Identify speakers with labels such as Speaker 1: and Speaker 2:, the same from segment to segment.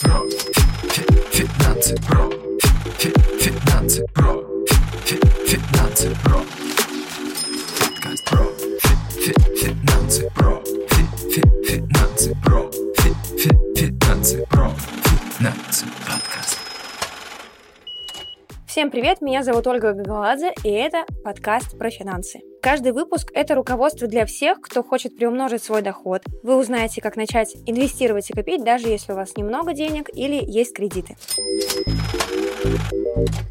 Speaker 1: про финансы про финансы про финансы про подкаст про финансы про финансы про финансы про финансы подкаст.
Speaker 2: Всем привет, меня зовут Ольга Гагаладзе, и это подкаст про финансы. Каждый выпуск – это руководство для всех, кто хочет приумножить свой доход. Вы узнаете, как начать инвестировать и копить, даже если у вас немного денег или есть кредиты.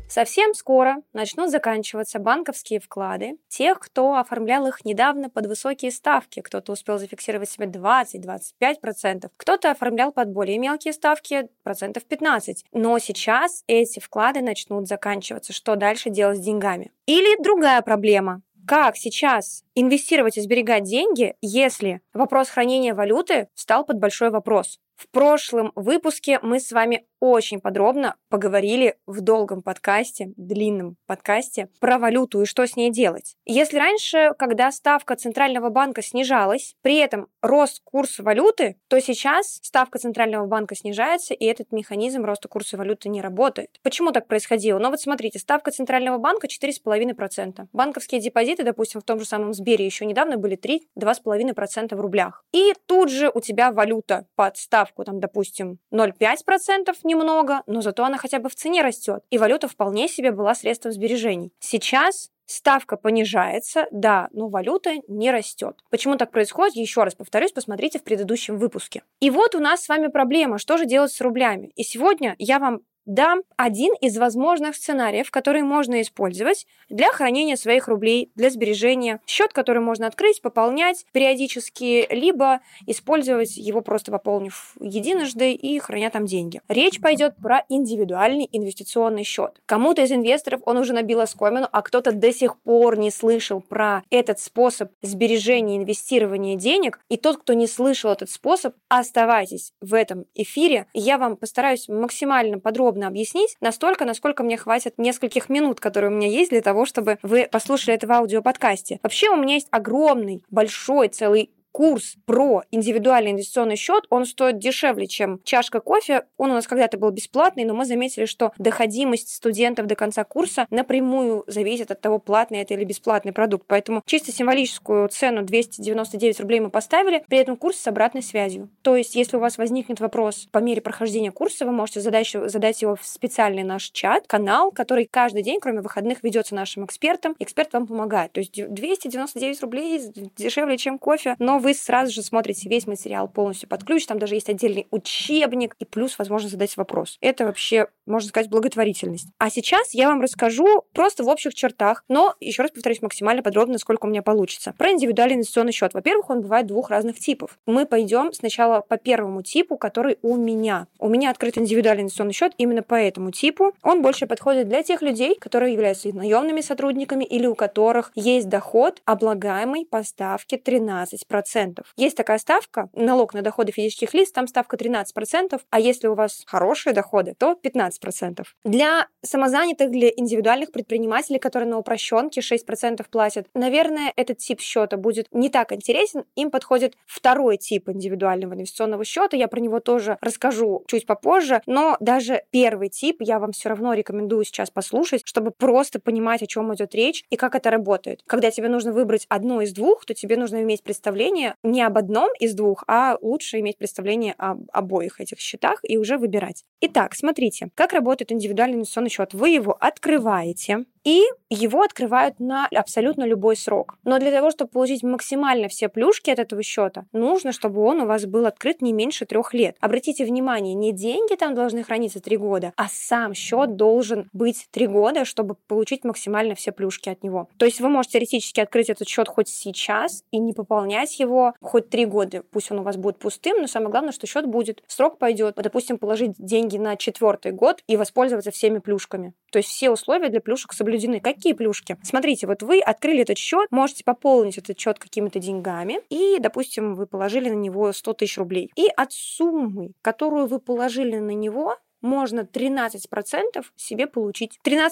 Speaker 2: Совсем скоро начнут заканчиваться банковские вклады тех, кто оформлял их недавно под высокие ставки. Кто-то успел зафиксировать себе 20-25%, кто-то оформлял под более мелкие ставки, процентов 15%. Но сейчас эти вклады начнут заканчиваться. Что дальше делать с деньгами? Или другая проблема как сейчас инвестировать и сберегать деньги, если вопрос хранения валюты стал под большой вопрос? В прошлом выпуске мы с вами очень подробно поговорили в долгом подкасте, длинном подкасте про валюту и что с ней делать. Если раньше, когда ставка Центрального банка снижалась, при этом рос курс валюты, то сейчас ставка Центрального банка снижается, и этот механизм роста курса валюты не работает. Почему так происходило? Ну вот смотрите, ставка Центрального банка 4,5%. Банковские депозиты, допустим, в том же самом Сбере еще недавно были 3-2,5% в рублях. И тут же у тебя валюта под ставку ставку, там, допустим, 0,5% немного, но зато она хотя бы в цене растет. И валюта вполне себе была средством сбережений. Сейчас Ставка понижается, да, но валюта не растет. Почему так происходит? Еще раз повторюсь, посмотрите в предыдущем выпуске. И вот у нас с вами проблема, что же делать с рублями. И сегодня я вам дам один из возможных сценариев, который можно использовать для хранения своих рублей, для сбережения. Счет, который можно открыть, пополнять периодически, либо использовать его просто пополнив единожды и храня там деньги. Речь пойдет про индивидуальный инвестиционный счет. Кому-то из инвесторов он уже набил оскомину, а кто-то до сих пор не слышал про этот способ сбережения инвестирования денег. И тот, кто не слышал этот способ, оставайтесь в этом эфире. Я вам постараюсь максимально подробно подробно объяснить, настолько, насколько мне хватит нескольких минут, которые у меня есть для того, чтобы вы послушали это в аудиоподкасте. Вообще у меня есть огромный, большой, целый курс про индивидуальный инвестиционный счет, он стоит дешевле, чем чашка кофе. Он у нас когда-то был бесплатный, но мы заметили, что доходимость студентов до конца курса напрямую зависит от того, платный это или бесплатный продукт. Поэтому чисто символическую цену 299 рублей мы поставили, при этом курс с обратной связью. То есть, если у вас возникнет вопрос по мере прохождения курса, вы можете задать, задать его в специальный наш чат, канал, который каждый день, кроме выходных, ведется нашим экспертом. Эксперт вам помогает. То есть 299 рублей дешевле, чем кофе, но вы сразу же смотрите весь материал полностью под ключ, там даже есть отдельный учебник, и плюс возможно задать вопрос. Это вообще, можно сказать, благотворительность. А сейчас я вам расскажу просто в общих чертах, но, еще раз повторюсь, максимально подробно, насколько у меня получится. Про индивидуальный инвестиционный счет. Во-первых, он бывает двух разных типов. Мы пойдем сначала по первому типу, который у меня. У меня открыт индивидуальный инвестиционный счет именно по этому типу. Он больше подходит для тех людей, которые являются наемными сотрудниками или у которых есть доход, облагаемый по ставке 13%. 13%. Есть такая ставка, налог на доходы физических лиц, там ставка 13%, а если у вас хорошие доходы, то 15%. Для самозанятых, для индивидуальных предпринимателей, которые на упрощенке 6% платят, наверное, этот тип счета будет не так интересен. Им подходит второй тип индивидуального инвестиционного счета. Я про него тоже расскажу чуть попозже, но даже первый тип я вам все равно рекомендую сейчас послушать, чтобы просто понимать, о чем идет речь и как это работает. Когда тебе нужно выбрать одно из двух, то тебе нужно иметь представление, представление не об одном из двух, а лучше иметь представление об обоих этих счетах и уже выбирать. Итак, смотрите, как работает индивидуальный инвестиционный счет. Вы его открываете, и его открывают на абсолютно любой срок. Но для того, чтобы получить максимально все плюшки от этого счета, нужно, чтобы он у вас был открыт не меньше трех лет. Обратите внимание, не деньги там должны храниться три года, а сам счет должен быть три года, чтобы получить максимально все плюшки от него. То есть вы можете теоретически открыть этот счет хоть сейчас и не пополнять его хоть три года. Пусть он у вас будет пустым, но самое главное, что счет будет. Срок пойдет, допустим, положить деньги на четвертый год и воспользоваться всеми плюшками. То есть все условия для плюшек соблюдены соблюдены. Какие плюшки? Смотрите, вот вы открыли этот счет, можете пополнить этот счет какими-то деньгами, и, допустим, вы положили на него 100 тысяч рублей. И от суммы, которую вы положили на него, можно 13% себе получить. 13%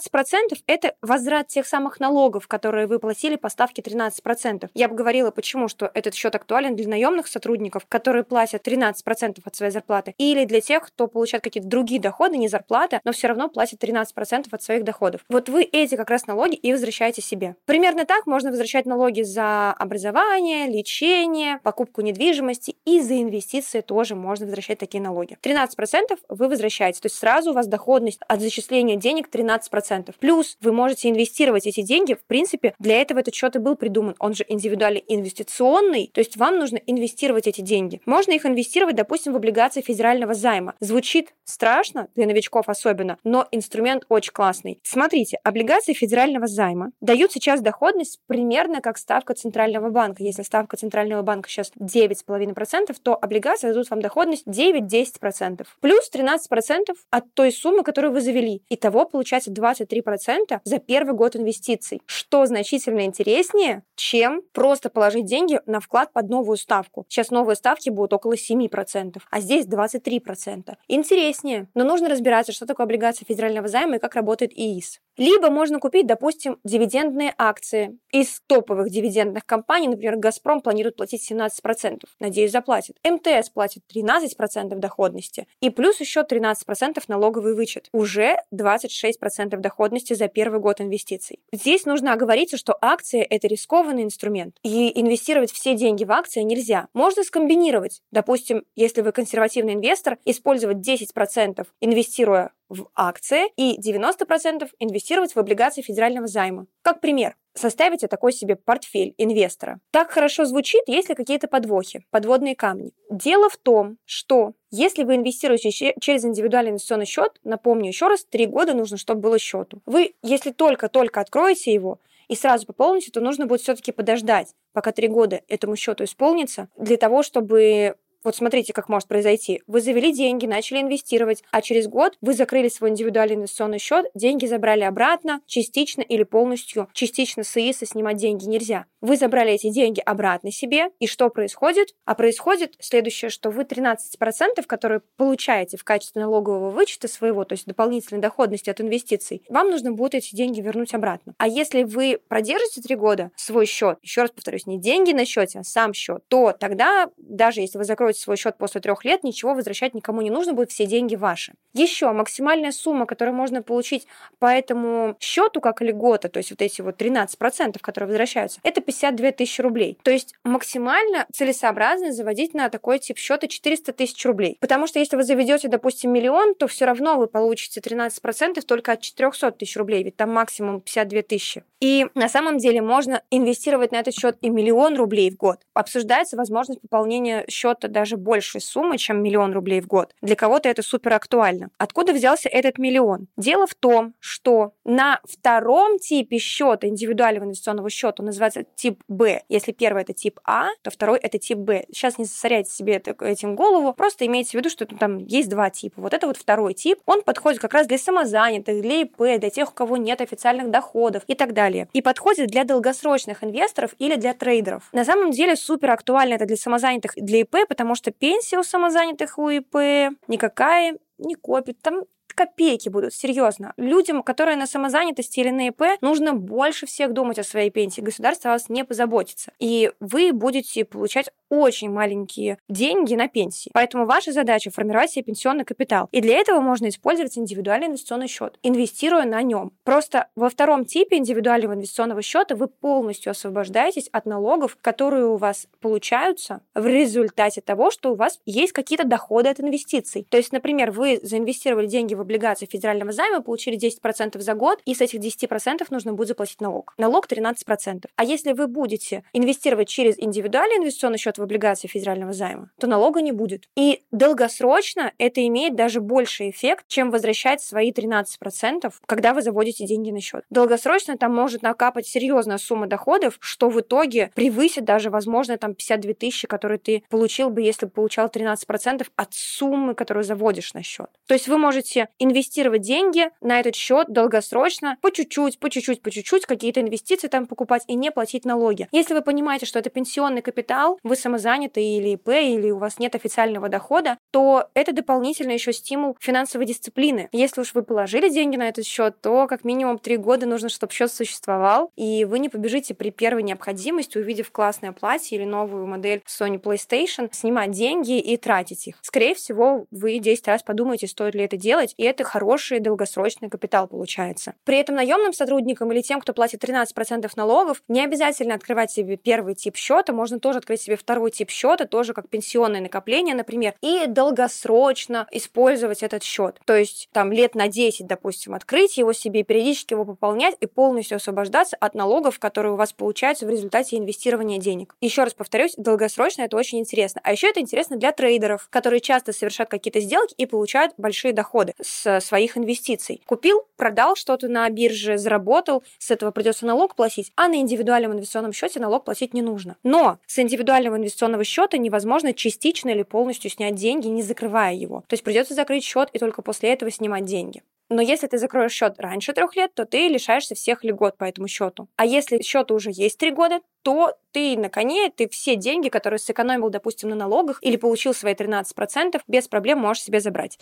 Speaker 2: это возврат тех самых налогов, которые вы платили по ставке 13%. Я бы говорила, почему, что этот счет актуален для наемных сотрудников, которые платят 13% от своей зарплаты, или для тех, кто получает какие-то другие доходы, не зарплата, но все равно платит 13% от своих доходов. Вот вы эти как раз налоги и возвращаете себе. Примерно так можно возвращать налоги за образование, лечение, покупку недвижимости и за инвестиции тоже можно возвращать такие налоги. 13% вы возвращаете, то есть сразу у вас доходность от зачисления денег 13%. Плюс вы можете инвестировать эти деньги, в принципе, для этого этот счет и был придуман. Он же индивидуально инвестиционный, то есть вам нужно инвестировать эти деньги. Можно их инвестировать, допустим, в облигации федерального займа. Звучит страшно, для новичков особенно, но инструмент очень классный. Смотрите, облигации федерального займа дают сейчас доходность примерно как ставка Центрального банка. Если ставка Центрального банка сейчас 9,5%, то облигации дадут вам доходность 9-10%. Плюс 13% от той суммы, которую вы завели. Итого получается 23% за первый год инвестиций, что значительно интереснее, чем просто положить деньги на вклад под новую ставку. Сейчас новые ставки будут около 7%, а здесь 23%. Интереснее, но нужно разбираться, что такое облигация федерального займа и как работает ИИС. Либо можно купить, допустим, дивидендные акции из топовых дивидендных компаний. Например, «Газпром» планирует платить 17%. Надеюсь, заплатит. МТС платит 13% доходности. И плюс еще 13% налоговый вычет. Уже 26% доходности за первый год инвестиций. Здесь нужно оговориться, что акции – это рискованный инструмент. И инвестировать все деньги в акции нельзя. Можно скомбинировать. Допустим, если вы консервативный инвестор, использовать 10% инвестируя в акции и 90% инвестировать в облигации федерального займа. Как пример, составите такой себе портфель инвестора. Так хорошо звучит, есть ли какие-то подвохи, подводные камни. Дело в том, что если вы инвестируете через индивидуальный инвестиционный счет, напомню еще раз, три года нужно, чтобы было счету. Вы, если только-только откроете его, и сразу пополните, то нужно будет все-таки подождать, пока три года этому счету исполнится, для того, чтобы вот смотрите, как может произойти. Вы завели деньги, начали инвестировать, а через год вы закрыли свой индивидуальный инвестиционный счет, деньги забрали обратно, частично или полностью. Частично с ИИСа снимать деньги нельзя. Вы забрали эти деньги обратно себе, и что происходит? А происходит следующее, что вы 13%, которые получаете в качестве налогового вычета своего, то есть дополнительной доходности от инвестиций, вам нужно будет эти деньги вернуть обратно. А если вы продержите три года свой счет, еще раз повторюсь, не деньги на счете, а сам счет, то тогда, даже если вы закроете свой счет после трех лет, ничего возвращать никому не нужно будет, все деньги ваши. Еще максимальная сумма, которую можно получить по этому счету как льгота, то есть вот эти вот 13%, которые возвращаются, это 52 тысячи рублей. То есть максимально целесообразно заводить на такой тип счета 400 тысяч рублей. Потому что если вы заведете, допустим, миллион, то все равно вы получите 13% только от 400 тысяч рублей, ведь там максимум 52 тысячи. И на самом деле можно инвестировать на этот счет и миллион рублей в год. Обсуждается возможность пополнения счета даже большей суммы, чем миллион рублей в год. Для кого-то это супер актуально. Откуда взялся этот миллион? Дело в том, что на втором типе счета, индивидуального инвестиционного счета, он называется тип Б. Если первый это тип А, то второй это тип Б. Сейчас не засоряйте себе этим голову, просто имейте в виду, что там есть два типа. Вот это вот второй тип, он подходит как раз для самозанятых, для ИП, для тех, у кого нет официальных доходов и так далее. И подходит для долгосрочных инвесторов или для трейдеров. На самом деле супер актуально это для самозанятых, для ИП, потому что пенсия у самозанятых у ИП никакая не копит. Там копейки будут, серьезно. Людям, которые на самозанятости или на ИП, нужно больше всех думать о своей пенсии. Государство о вас не позаботится. И вы будете получать очень маленькие деньги на пенсии. Поэтому ваша задача формировать себе пенсионный капитал. И для этого можно использовать индивидуальный инвестиционный счет, инвестируя на нем. Просто во втором типе индивидуального инвестиционного счета вы полностью освобождаетесь от налогов, которые у вас получаются в результате того, что у вас есть какие-то доходы от инвестиций. То есть, например, вы заинвестировали деньги в облигации федерального займа, получили 10% за год, и с этих 10% нужно будет заплатить налог. Налог 13%. А если вы будете инвестировать через индивидуальный инвестиционный счет в облигации федерального займа, то налога не будет. И долгосрочно это имеет даже больший эффект, чем возвращать свои 13%, когда вы заводите деньги на счет. Долгосрочно там может накапать серьезная сумма доходов, что в итоге превысит даже, возможно, там 52 тысячи, которые ты получил бы, если бы получал 13% от суммы, которую заводишь на счет. То есть вы можете инвестировать деньги на этот счет долгосрочно, по чуть-чуть, по чуть-чуть, по чуть-чуть, какие-то инвестиции там покупать и не платить налоги. Если вы понимаете, что это пенсионный капитал, вы самозанятый или ИП, или у вас нет официального дохода, то это дополнительно еще стимул финансовой дисциплины. Если уж вы положили деньги на этот счет, то как минимум три года нужно, чтобы счет существовал, и вы не побежите при первой необходимости, увидев классное платье или новую модель Sony PlayStation, снимать деньги и тратить их. Скорее всего, вы 10 раз подумаете, стоит ли это делать, и это хороший долгосрочный капитал получается. При этом наемным сотрудникам или тем, кто платит 13% налогов, не обязательно открывать себе первый тип счета, можно тоже открыть себе второй тип счета, тоже как пенсионное накопление, например, и долгосрочно использовать этот счет. То есть там лет на 10, допустим, открыть его себе, периодически его пополнять и полностью освобождаться от налогов, которые у вас получаются в результате инвестирования денег. Еще раз повторюсь, долгосрочно это очень интересно. А еще это интересно для трейдеров, которые часто совершают какие-то сделки и получают большие доходы с своих инвестиций. Купил, продал что-то на бирже, заработал, с этого придется налог платить, а на индивидуальном инвестиционном счете налог платить не нужно. Но с индивидуального инвестиционного счета невозможно частично или полностью снять деньги, не закрывая его. То есть придется закрыть счет и только после этого снимать деньги. Но если ты закроешь счет раньше трех лет, то ты лишаешься всех льгот по этому счету. А если счету уже есть три года, то ты на коне, ты все деньги, которые сэкономил, допустим, на налогах или получил свои 13%, без проблем можешь себе забрать.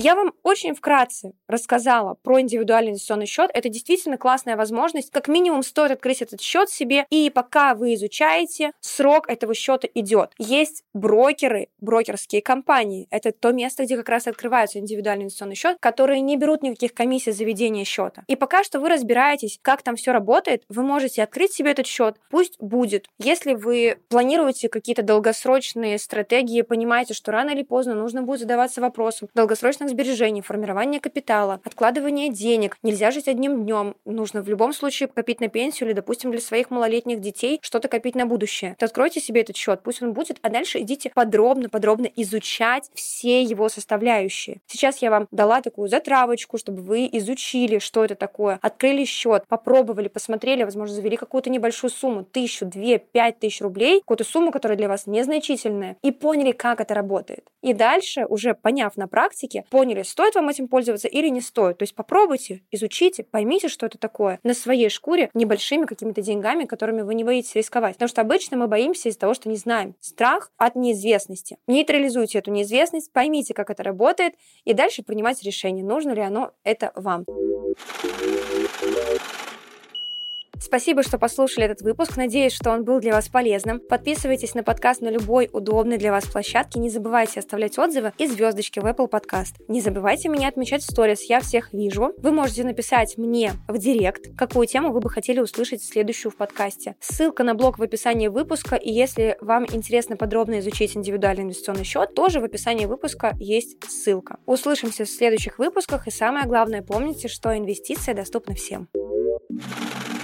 Speaker 2: Я вам очень вкратце рассказала про индивидуальный инвестиционный счет. Это действительно классная возможность. Как минимум стоит открыть этот счет себе, и пока вы изучаете, срок этого счета идет. Есть брокеры, брокерские компании. Это то место, где как раз открывается индивидуальный инвестиционный счет, которые не берут никаких комиссий за ведение счета. И пока что вы разбираетесь, как там все работает, вы можете открыть себе этот счет, пусть будет. Если вы планируете какие-то долгосрочные стратегии, понимаете, что рано или поздно нужно будет задаваться вопросом долгосрочных сбережений, формирования капитала, откладывания денег. Нельзя жить одним днем. Нужно в любом случае копить на пенсию или, допустим, для своих малолетних детей что-то копить на будущее. То откройте себе этот счет, пусть он будет, а дальше идите подробно-подробно изучать все его составляющие. Сейчас я вам дала такую затравочку, чтобы вы изучили, что это такое, открыли счет, попробовали, посмотрели, возможно, завели какую-то небольшую сумму, тысячу, две, пять тысяч рублей, какую-то сумму, которая для вас незначительная, и поняли, как это работает. И дальше, уже поняв на практике, поняли, стоит вам этим пользоваться или не стоит. То есть попробуйте, изучите, поймите, что это такое на своей шкуре небольшими какими-то деньгами, которыми вы не боитесь рисковать. Потому что обычно мы боимся из-за того, что не знаем. Страх от неизвестности. Нейтрализуйте эту неизвестность, поймите, как это работает, и дальше принимать решение, нужно ли оно это вам. Спасибо, что послушали этот выпуск. Надеюсь, что он был для вас полезным. Подписывайтесь на подкаст на любой удобной для вас площадке. Не забывайте оставлять отзывы и звездочки в Apple Podcast. Не забывайте меня отмечать в сторис, я всех вижу. Вы можете написать мне в директ, какую тему вы бы хотели услышать следующую в подкасте. Ссылка на блог в описании выпуска, и если вам интересно подробно изучить индивидуальный инвестиционный счет, тоже в описании выпуска есть ссылка. Услышимся в следующих выпусках, и самое главное, помните, что инвестиция доступна всем. thank you